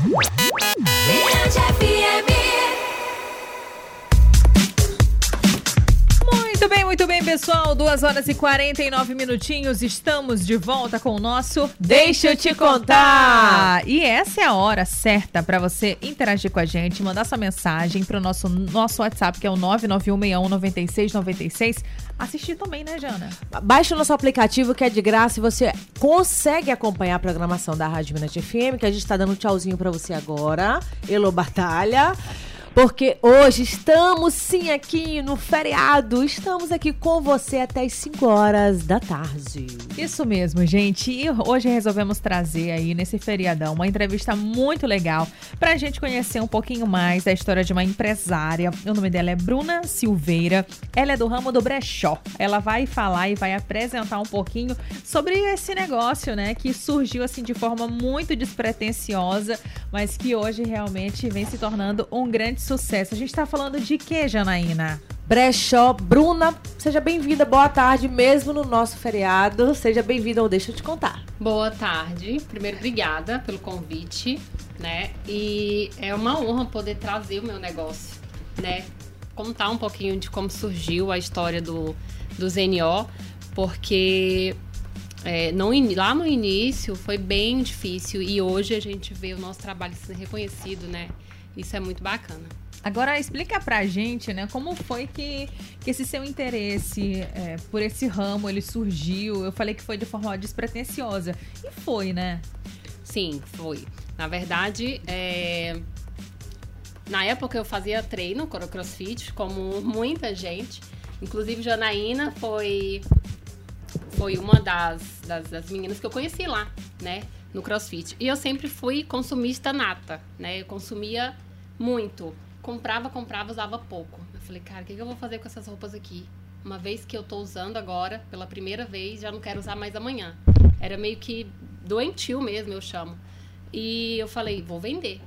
Mirante FM. Pessoal. 2 horas e 49 minutinhos. Estamos de volta com o nosso Deixa eu te contar. E essa é a hora certa para você interagir com a gente, mandar sua mensagem para o nosso, nosso WhatsApp, que é o 991619696. Assistir também, né, Jana? Baixe o nosso aplicativo que é de graça e você consegue acompanhar a programação da Rádio Minas FM, que a gente tá dando um tchauzinho pra você agora. Elo Batalha. Porque hoje estamos sim aqui no feriado. Estamos aqui com você até as 5 horas da tarde. Isso mesmo, gente. E hoje resolvemos trazer aí nesse feriadão uma entrevista muito legal pra gente conhecer um pouquinho mais da história de uma empresária. O nome dela é Bruna Silveira. Ela é do ramo do brechó. Ela vai falar e vai apresentar um pouquinho sobre esse negócio, né, que surgiu assim de forma muito despretensiosa, mas que hoje realmente vem se tornando um grande sucesso. A gente tá falando de quê, Janaína? Brechó, Bruna, seja bem-vinda, boa tarde, mesmo no nosso feriado. Seja bem-vinda ao Deixa eu te contar. Boa tarde. Primeiro, obrigada pelo convite, né? E é uma honra poder trazer o meu negócio, né? Contar um pouquinho de como surgiu a história do, do ZNO, porque é, ini- lá no início foi bem difícil e hoje a gente vê o nosso trabalho sendo reconhecido, né? Isso é muito bacana. Agora explica pra gente, né, como foi que, que esse seu interesse é, por esse ramo ele surgiu. Eu falei que foi de forma despretensiosa. E foi, né? Sim, foi. Na verdade, é, na época eu fazia treino crossfit, como muita gente. Inclusive, Janaína foi, foi uma das, das, das meninas que eu conheci lá, né? No crossfit. E eu sempre fui consumista nata, né? Eu consumia muito. Comprava, comprava, usava pouco. Eu falei, cara, o que, que eu vou fazer com essas roupas aqui? Uma vez que eu tô usando agora, pela primeira vez, já não quero usar mais amanhã. Era meio que doentio mesmo, eu chamo. E eu falei, vou vender.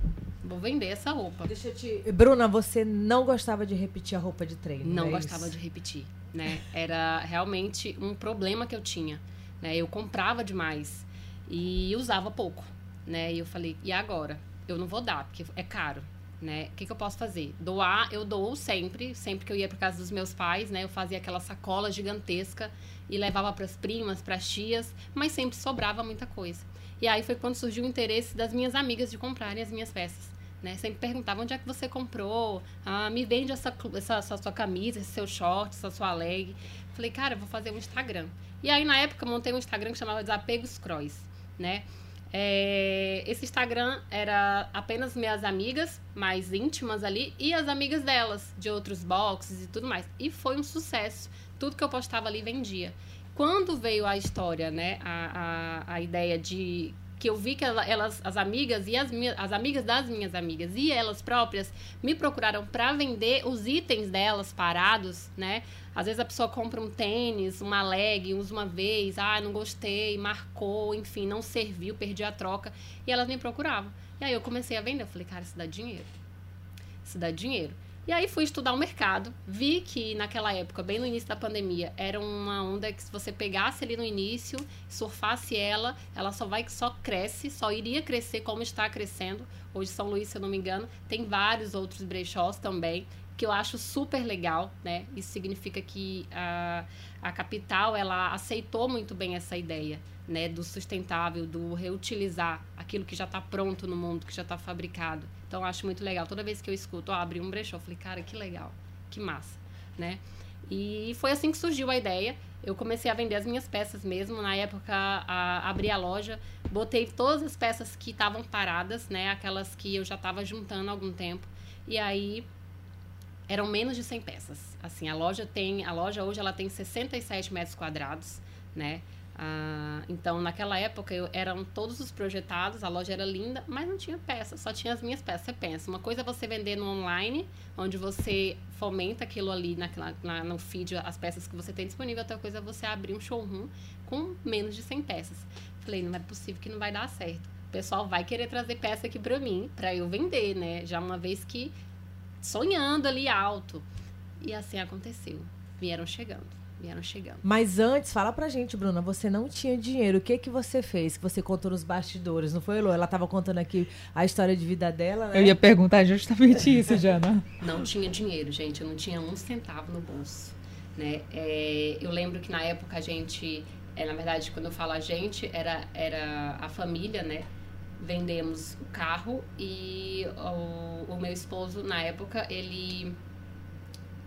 Vou vender essa roupa. Deixa eu te. Bruna, você não gostava de repetir a roupa de treino? Não é gostava isso? de repetir, né? Era realmente um problema que eu tinha, né? Eu comprava demais e usava pouco, né? E eu falei, e agora? Eu não vou dar, porque é caro, né? O que, que eu posso fazer? Doar, eu dou sempre, sempre que eu ia para casa dos meus pais, né? Eu fazia aquela sacola gigantesca e levava para as primas, para as tias, mas sempre sobrava muita coisa. E aí foi quando surgiu o interesse das minhas amigas de comprarem as minhas peças. Né? Sempre perguntavam onde é que você comprou, ah, me vende essa, essa, essa sua camisa, esse seu short, essa sua leg. Falei, cara, vou fazer um Instagram. E aí, na época, montei um Instagram que chamava Desapegos Cross, né? É, esse Instagram era apenas minhas amigas mais íntimas ali e as amigas delas, de outros boxes e tudo mais. E foi um sucesso. Tudo que eu postava ali vendia. Quando veio a história, né? A, a, a ideia de que eu vi que ela- elas, as amigas e as, minhas, as amigas das minhas amigas e elas próprias me procuraram para vender os itens delas parados, né? Às vezes a pessoa compra um tênis, uma leg, usa uma vez, ah, não gostei, marcou, enfim, não serviu, perdi a troca. E elas me procuravam. E aí eu comecei a vender. Eu falei, cara, isso dá dinheiro. Isso dá dinheiro. E aí fui estudar o mercado, vi que naquela época, bem no início da pandemia, era uma onda que se você pegasse ali no início, surfasse ela, ela só vai só cresce, só iria crescer como está crescendo. Hoje São Luís, se eu não me engano, tem vários outros brechós também, que eu acho super legal, né? Isso significa que a, a capital, ela aceitou muito bem essa ideia, né? Do sustentável, do reutilizar aquilo que já está pronto no mundo, que já está fabricado. Então, eu acho muito legal. Toda vez que eu escuto, ó, abri um brechó, eu falei, cara, que legal, que massa, né? E foi assim que surgiu a ideia. Eu comecei a vender as minhas peças mesmo. Na época, a, abri a loja, botei todas as peças que estavam paradas, né? Aquelas que eu já estava juntando há algum tempo. E aí, eram menos de 100 peças. Assim, a loja tem, a loja hoje ela tem 67 metros quadrados, né? Ah, então, naquela época, eu, eram todos os projetados, a loja era linda, mas não tinha peça, só tinha as minhas peças. Você pensa, uma coisa é você vender no online, onde você fomenta aquilo ali naquela, na, no feed, as peças que você tem disponível, outra coisa é você abrir um showroom com menos de 100 peças. Falei, não é possível que não vai dar certo. O pessoal vai querer trazer peça aqui pra mim, pra eu vender, né? Já uma vez que sonhando ali alto. E assim aconteceu. Vieram chegando. Vieram chegando. Mas antes, fala pra gente, Bruna, você não tinha dinheiro. O que que você fez? Que você contou nos bastidores, não foi, Elô? Ela tava contando aqui a história de vida dela, né? Eu ia perguntar justamente isso, Jana. Não tinha dinheiro, gente. Eu não tinha um centavo no bolso. Né? É, eu lembro que na época a gente, é, na verdade, quando eu falo a gente, era, era a família, né? Vendemos o carro e o, o meu esposo, na época, ele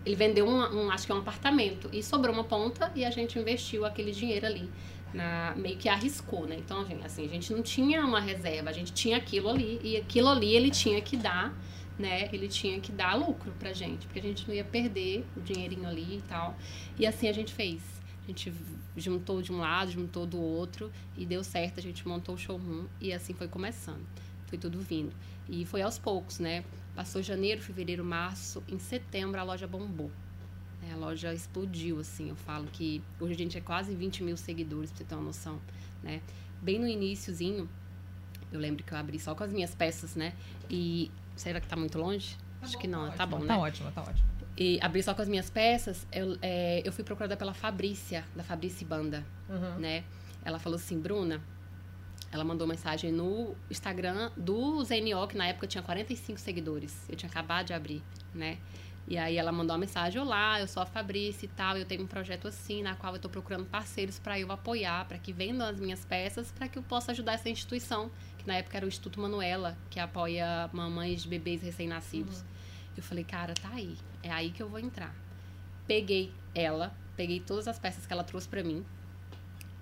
ele vendeu um, um, acho que é um apartamento e sobrou uma ponta e a gente investiu aquele dinheiro ali na meio que arriscou né? Então gente, assim a gente não tinha uma reserva a gente tinha aquilo ali e aquilo ali ele tinha que dar né? Ele tinha que dar lucro pra gente porque a gente não ia perder o dinheirinho ali e tal. E assim a gente fez. A gente juntou de um lado juntou do outro e deu certo a gente montou o showroom e assim foi começando. Foi tudo vindo. E foi aos poucos né Passou janeiro, fevereiro, março, em setembro a loja bombou. É, a loja explodiu, assim. Eu falo que hoje a gente é quase 20 mil seguidores, pra você ter uma noção, né? Bem no iníciozinho, eu lembro que eu abri só com as minhas peças, né? E será que tá muito longe? Tá Acho bom, que não, tá, tá ótimo, bom, tá né? ótimo, tá ótimo. E abri só com as minhas peças, eu, é, eu fui procurada pela Fabrícia, da Fabrícia Banda, Uhum. né? Ela falou assim, Bruna, ela mandou mensagem no Instagram do ZNO, que na época tinha 45 seguidores. Eu tinha acabado de abrir, né? E aí ela mandou uma mensagem: Olá, eu sou a Fabrícia e tal. Eu tenho um projeto assim, na qual eu estou procurando parceiros para eu apoiar, para que vendam as minhas peças, para que eu possa ajudar essa instituição, que na época era o Instituto Manuela, que apoia mamães de bebês recém-nascidos. Eu falei: Cara, tá aí. É aí que eu vou entrar. Peguei ela, peguei todas as peças que ela trouxe para mim,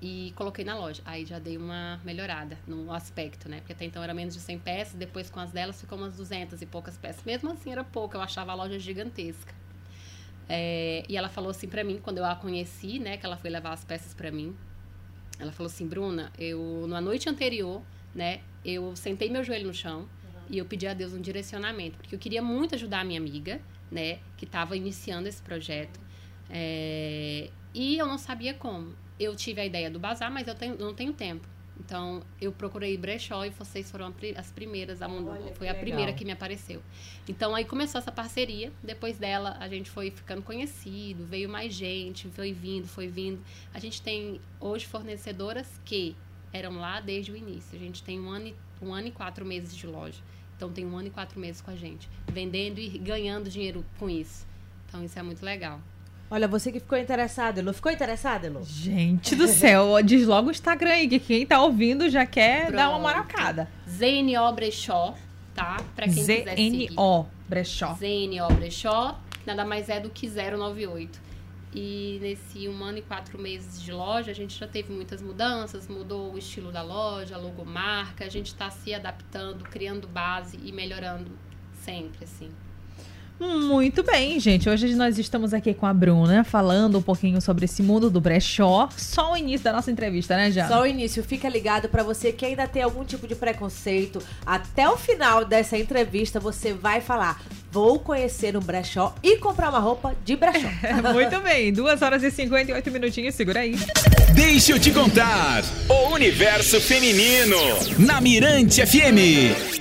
e coloquei na loja. Aí já dei uma melhorada no aspecto, né? Porque até então era menos de 100 peças, depois com as delas ficou umas 200 e poucas peças. Mesmo assim era pouco, eu achava a loja gigantesca. É, e ela falou assim pra mim, quando eu a conheci, né, que ela foi levar as peças pra mim. Ela falou assim: "Bruna, eu na noite anterior, né, eu sentei meu joelho no chão e eu pedi a Deus um direcionamento, porque eu queria muito ajudar a minha amiga, né, que estava iniciando esse projeto. É, e eu não sabia como. Eu tive a ideia do bazar, mas eu tenho- não tenho tempo. Então, eu procurei brechó e vocês foram as primeiras. A Olha, foi a legal. primeira que me apareceu. Então, aí começou essa parceria. Depois dela, a gente foi ficando conhecido, veio mais gente, foi vindo, foi vindo. A gente tem hoje fornecedoras que eram lá desde o início. A gente tem um ano, e, um ano e quatro meses de loja. Então, tem um ano e quatro meses com a gente, vendendo e ganhando dinheiro com isso. Então, isso é muito legal. Olha, você que ficou interessado, Elô. Ficou interessado, Elô? Gente do céu, diz logo o Instagram aí, que quem tá ouvindo já quer dar uma Pronto. maracada. ZNO Brechó, tá? Pra quem quiser seguir. ZNO, brechó. ZNO Brechó, nada mais é do que 098. E nesse um ano e quatro meses de loja, a gente já teve muitas mudanças, mudou o estilo da loja, a logomarca, a gente está se adaptando, criando base e melhorando sempre, assim. Muito bem, gente. Hoje nós estamos aqui com a Bruna, falando um pouquinho sobre esse mundo do brechó. Só o início da nossa entrevista, né, Jana? Só o início. Fica ligado pra você que ainda tem algum tipo de preconceito. Até o final dessa entrevista, você vai falar: Vou conhecer um brechó e comprar uma roupa de brechó. Muito bem, 2 horas e 58 minutinhos, segura aí. Deixa eu te contar. O universo feminino. Na Mirante FM.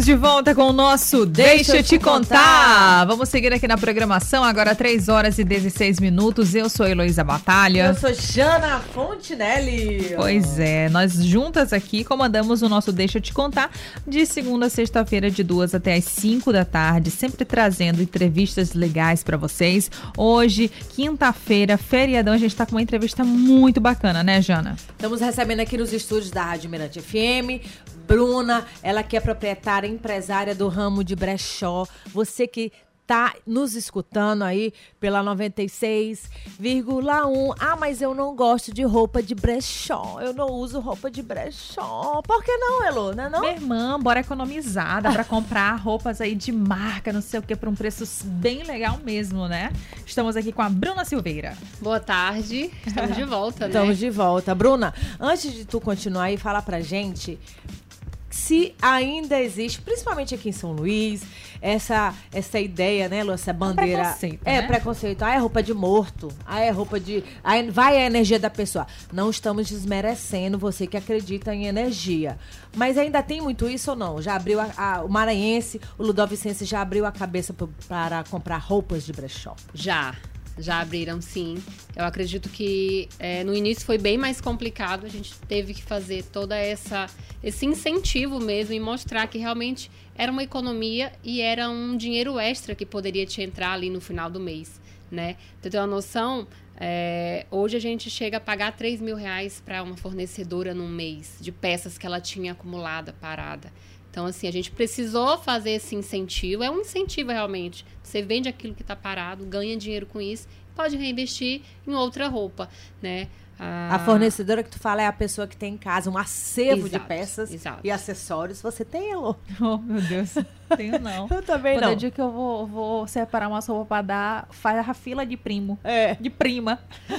Estamos de volta com o nosso Deixa, eu te contar. Vamos seguir aqui na programação, agora 3 horas e 16 minutos. Eu sou Heloísa Batalha. Eu sou Jana Fontinelli. Pois é, nós juntas aqui comandamos o nosso Deixa eu te contar de segunda a sexta-feira, de duas até as 5 da tarde, sempre trazendo entrevistas legais pra vocês. Hoje, quinta-feira, feriadão, a gente tá com uma entrevista muito bacana, né, Jana? Estamos recebendo aqui nos estúdios da Rádio Mirante FM. Bruna, ela que é proprietária, empresária do ramo de brechó. Você que tá nos escutando aí pela 96,1. Ah, mas eu não gosto de roupa de brechó. Eu não uso roupa de brechó. Por que não, Elô? Não é não? Minha irmã, bora economizar, dá pra comprar roupas aí de marca, não sei o que, por um preço bem legal mesmo, né? Estamos aqui com a Bruna Silveira. Boa tarde, estamos de volta, né? Estamos de volta. Bruna, antes de tu continuar aí, fala pra gente se ainda existe, principalmente aqui em São Luís, essa, essa ideia, né, Lu, essa bandeira. preconceito, é, né? preconceito. Ah, é roupa de morto. Ah, é roupa de. Aí vai a energia da pessoa. Não estamos desmerecendo você que acredita em energia. Mas ainda tem muito isso ou não? Já abriu a- a- o Maranhense, o Ludovicense já abriu a cabeça pro- para comprar roupas de brechó. Já, já abriram sim. Eu acredito que é, no início foi bem mais complicado. A gente teve que fazer toda essa esse incentivo mesmo e mostrar que realmente era uma economia e era um dinheiro extra que poderia te entrar ali no final do mês, né? Pra ter uma noção, é, hoje a gente chega a pagar 3 mil reais para uma fornecedora num mês de peças que ela tinha acumulada, parada. Então, assim, a gente precisou fazer esse incentivo. É um incentivo realmente. Você vende aquilo que está parado, ganha dinheiro com isso, pode reinvestir em outra roupa, né? A fornecedora que tu fala é a pessoa que tem em casa um acervo de Exato, peças exato. e acessórios. Você tem, Elô? Oh, meu Deus. Tenho não. Eu também Quando não. eu digo que eu vou, vou separar uma roupa pra dar, faz a fila de primo. É. De prima.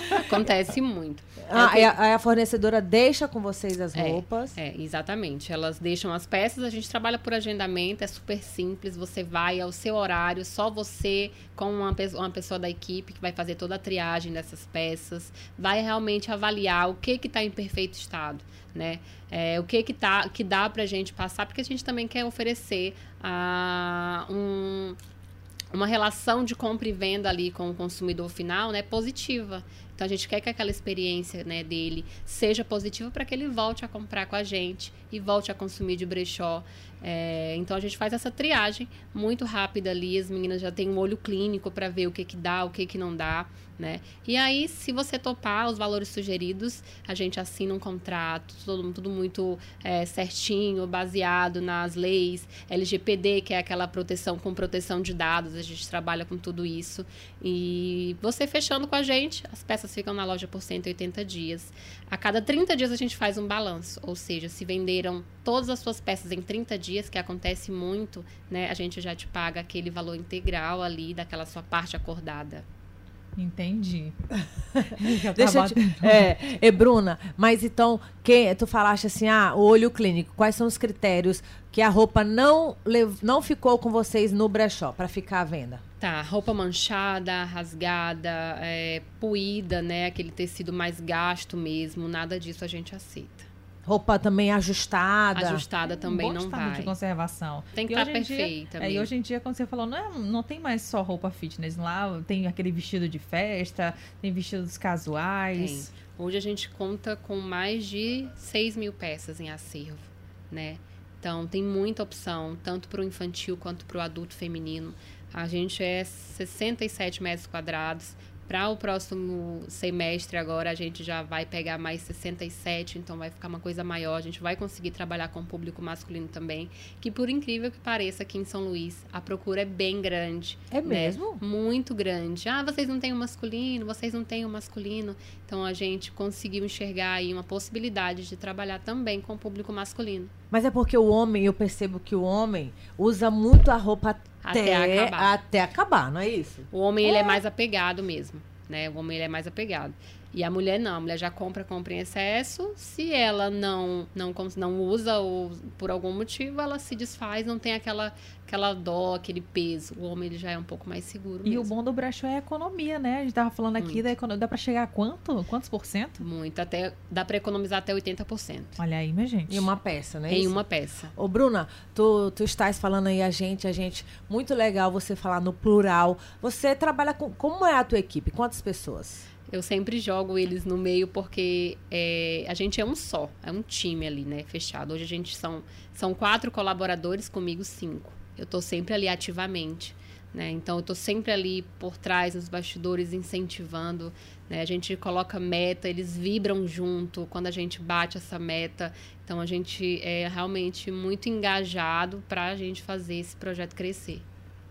Acontece muito. É Ah, que- e a, aí a fornecedora deixa com vocês as É, roupas. É, exatamente. Elas deixam as peças, a gente trabalha por agendamento, é super simples. Você vai ao seu horário, só você com uma, uma pessoa da equipe que vai fazer toda a triagem dessas peças, vai realmente avaliar o que que está em perfeito estado, né? É, o que que, tá, que dá pra gente passar, porque a gente também quer oferecer ah, um, uma relação de compra e venda ali com o consumidor final, né, positiva. Então a gente quer que aquela experiência, né, dele seja positiva para que ele volte a comprar com a gente e volte a consumir de brechó. É, então a gente faz essa triagem muito rápida ali, as meninas já têm um olho clínico para ver o que que dá, o que que não dá, né? E aí, se você topar os valores sugeridos, a gente assina um contrato, tudo, tudo muito é, certinho, baseado nas leis, LGPD, que é aquela proteção com proteção de dados, a gente trabalha com tudo isso. E você fechando com a gente, as peças ficam na loja por 180 dias. A cada 30 dias a gente faz um balanço, ou seja, se venderam todas as suas peças em 30 dias, que acontece muito, né, a gente já te paga aquele valor integral ali daquela sua parte acordada. Entendi. Deixa eu te... É, e Bruna, mas então, quem, tu falaste assim, ah, o olho clínico, quais são os critérios que a roupa não, lev- não ficou com vocês no brechó para ficar à venda? Tá, roupa manchada, rasgada, é, poída, né? Aquele tecido mais gasto mesmo, nada disso a gente aceita. Roupa também ajustada. Ajustada também Bom não estado vai. de conservação. Tem que E estar hoje em dia- perfeita É, e hoje em dia, como você falou, não, é- não tem mais só roupa fitness. Lá tem aquele vestido de festa, tem vestidos Tem. casuais. Hoje a gente conta com mais de 6 mil peças em acervo, né? Então tem muita opção, tanto para o infantil quanto para o adulto feminino. A gente é 67 metros quadrados. Para o próximo semestre agora a gente já vai pegar mais 67, então vai ficar uma coisa maior. A gente vai conseguir trabalhar com o público masculino também, que por incrível que pareça aqui em São Luís, a procura é bem grande. É né? mesmo? Muito grande. Ah, vocês não têm o masculino, vocês não têm o masculino. Então a gente conseguiu enxergar aí uma possibilidade de trabalhar também com o público masculino. Mas é porque o homem, eu percebo que o homem usa muito a roupa até, Até acabar. até acabar, não é isso? O homem ele é mais apegado mesmo, né? O homem ele é mais apegado. E a mulher não, a mulher já compra, compra em excesso. Se ela não não não usa ou por algum motivo, ela se desfaz, não tem aquela aquela dó, aquele peso. O homem ele já é um pouco mais seguro E o mesmo. bom do brechó é a economia, né? A gente tava falando aqui Muito. da economia. Dá pra chegar a quanto? Quantos por cento? Muito, até dá para economizar até 80% Olha aí, minha gente. Em uma peça, né? em uma peça. Ô, Bruna, tu, tu estás falando aí a gente, a gente. Muito legal você falar no plural. Você trabalha com. Como é a tua equipe? Quantas pessoas? Eu sempre jogo eles no meio porque é, a gente é um só, é um time ali, né, fechado. Hoje a gente são, são quatro colaboradores, comigo cinco. Eu tô sempre ali ativamente, né? Então eu tô sempre ali por trás, nos bastidores, incentivando. Né? A gente coloca meta, eles vibram junto quando a gente bate essa meta. Então a gente é realmente muito engajado para a gente fazer esse projeto crescer.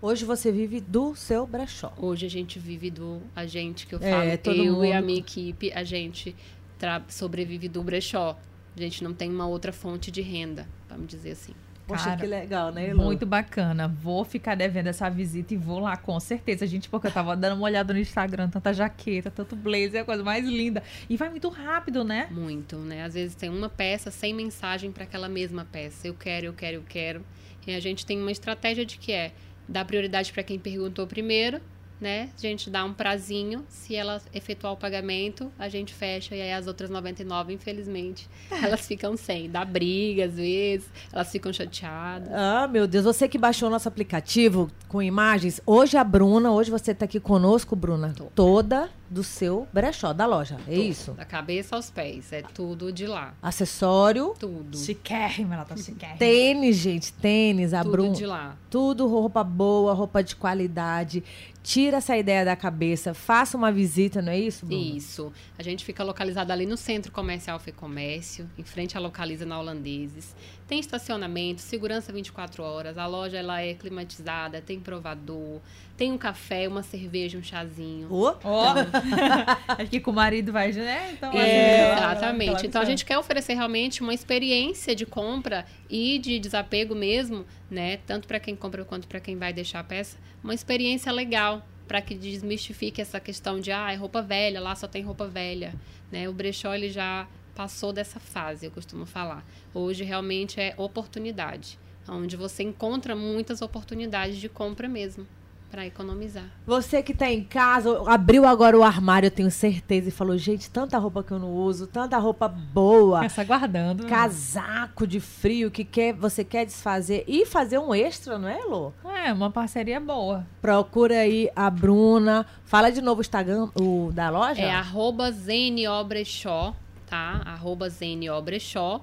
Hoje você vive do seu brechó. Hoje a gente vive do a gente que eu É, falo, todo eu e a mundo- minha equipe, a gente tra- sobrevive do brechó. A gente não tem uma outra fonte de renda, vamos dizer assim. Poxa, Cara, que legal, né, Elô? Muito bacana. Vou ficar devendo essa visita e vou lá, com certeza, gente, porque eu tava dando uma olhada no Instagram, tanta jaqueta, tanto blazer, é a coisa mais linda. E vai muito rápido, né? Muito, né? Às vezes tem uma peça sem mensagem para aquela mesma peça. Eu quero, eu quero, eu quero. E a gente tem uma estratégia de que é dar prioridade para quem perguntou primeiro, né? A gente dá um prazinho. Se ela efetuar o pagamento, a gente fecha. E aí as outras 99, infelizmente, elas ficam sem. Dá briga às vezes, elas ficam chateadas. Ah, meu Deus, você que baixou o nosso aplicativo com imagens, hoje a Bruna, hoje você tá aqui conosco, Bruna, Tô. toda do seu brechó, da loja, é isso? Da cabeça aos pés. É tudo de lá. Acessório, Tudo. Chiquérrima, ela tá chiquérrima. tênis, gente, tênis, a tudo de lá. tudo roupa boa, roupa de qualidade. Tira essa ideia da cabeça, faça uma visita, não é isso, Bruna? Isso. A gente fica localizado ali no Centro Comercial Fê Comércio, em frente à Localiza na Holandeses. Tem estacionamento, segurança 24 horas. A loja ela é climatizada, tem provador, tem um café, uma cerveja, um chazinho. Ó, acho que com o marido vai, né? Então, É, assim, exatamente. Então a gente quer oferecer realmente uma experiência de compra e de desapego mesmo, né? Tanto para quem compra quanto para quem vai deixar a peça, uma experiência legal para que desmistifique essa questão de ah, é roupa velha, lá só tem roupa velha, né? O brechó ele já passou dessa fase, eu costumo falar. Hoje realmente é oportunidade, onde você encontra muitas oportunidades de compra mesmo para economizar. Você que tá em casa, abriu agora o armário, eu tenho certeza, e falou, gente, tanta roupa que eu não uso, tanta roupa boa. Essa aguardando. né? casaco de frio que quer, você quer desfazer e fazer um extra, não é, Lô? É, uma parceria boa. Procura aí a Bruna. Fala de novo o Instagram o da loja. É arroba Zeniobrechó, tá? Arroba Zeniobrechó.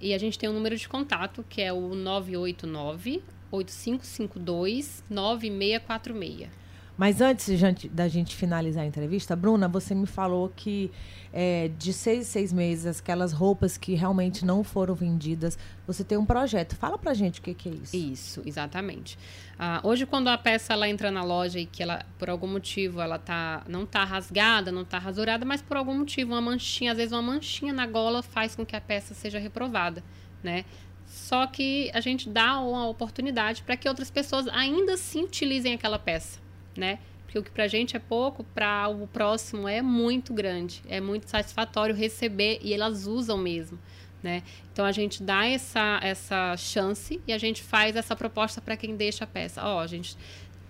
E a gente tem um número de contato, que é o 989 8552 9646. Mas antes gente- da gente finalizar a entrevista, Bruna, você me falou que é, de seis em seis meses, aquelas roupas que realmente não foram vendidas, você tem um projeto. Fala pra gente o que, que é isso. Isso, exatamente. Ah, hoje, quando a peça ela entra na loja e que ela, por algum motivo, ela tá, não tá rasgada, não tá rasurada, mas por algum motivo, uma manchinha, às vezes uma manchinha na gola faz com que a peça seja reprovada, né? Só que a gente dá uma oportunidade para que outras pessoas ainda assim utilizem aquela peça, né? Porque o que pra gente é pouco, para o próximo é muito grande. É muito satisfatório receber e elas usam mesmo, né? Então a gente dá essa, essa chance e a gente faz essa proposta para quem deixa a peça. Ó, a gente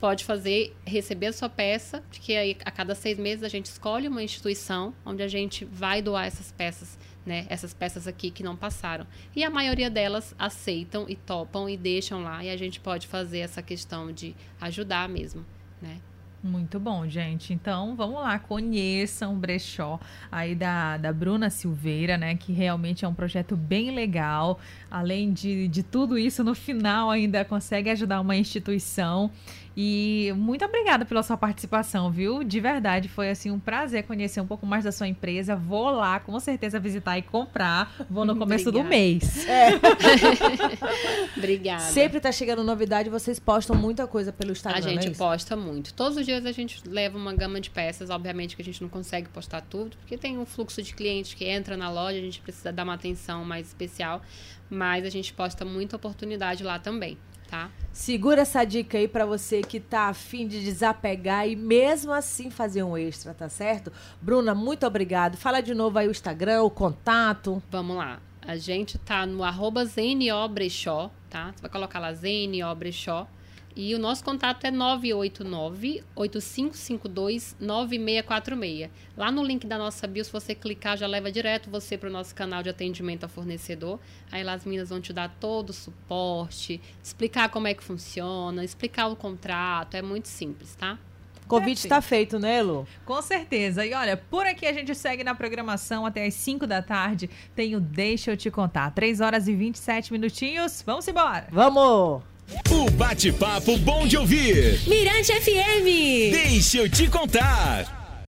pode fazer, receber a sua peça, porque aí a cada seis meses a gente escolhe uma instituição onde a gente vai doar essas peças, né? Essas peças aqui que não passaram. E a maioria delas aceitam e topam e deixam lá. E a gente pode fazer essa questão de ajudar mesmo, né? Muito bom, gente. Então, vamos lá, conheçam o brechó aí da, da Bruna Silveira, né? Que realmente é um projeto bem legal. Além de, de tudo isso, no final ainda consegue ajudar uma instituição. E muito obrigada pela sua participação, viu? De verdade, foi assim um prazer conhecer um pouco mais da sua empresa. Vou lá, com certeza, visitar e comprar. Vou no começo do Obrigada. mês. Obrigada. Sempre tá chegando novidade, vocês postam muita coisa pelo Instagram. A é gente isso? posta muito. Todos os dias a gente leva uma gama de peças. Obviamente que a gente não consegue postar tudo, porque tem um fluxo de clientes que entra na loja, a gente precisa dar uma atenção mais especial. Mas a gente posta muita oportunidade lá também, tá? Segura essa dica aí pra você que tá afim de desapegar e mesmo assim fazer um extra, tá certo? Bruna, muito obrigado. Fala de novo aí o Instagram, o contato. Vamos lá. A gente tá no arroba Brechó, tá? Você vai colocar lá Brechó. E o nosso contato é 989-8552-9646. Lá no link da nossa bio, se você clicar, já leva direto você para o nosso canal de atendimento ao fornecedor. Aí lá as meninas vão te dar todo o suporte, explicar como é que funciona, explicar o contrato. É muito simples, tá? O convite Perfeito. tá feito, né, Lu? Com certeza. E olha, por aqui a gente segue na programação até as 5 da tarde. Tem o Deixa Eu Te Contar. 3 horas e 27 minutinhos. Vamos embora. Vamos! O bate-papo bom de ouvir. Mirante FM. Deixa eu te contar.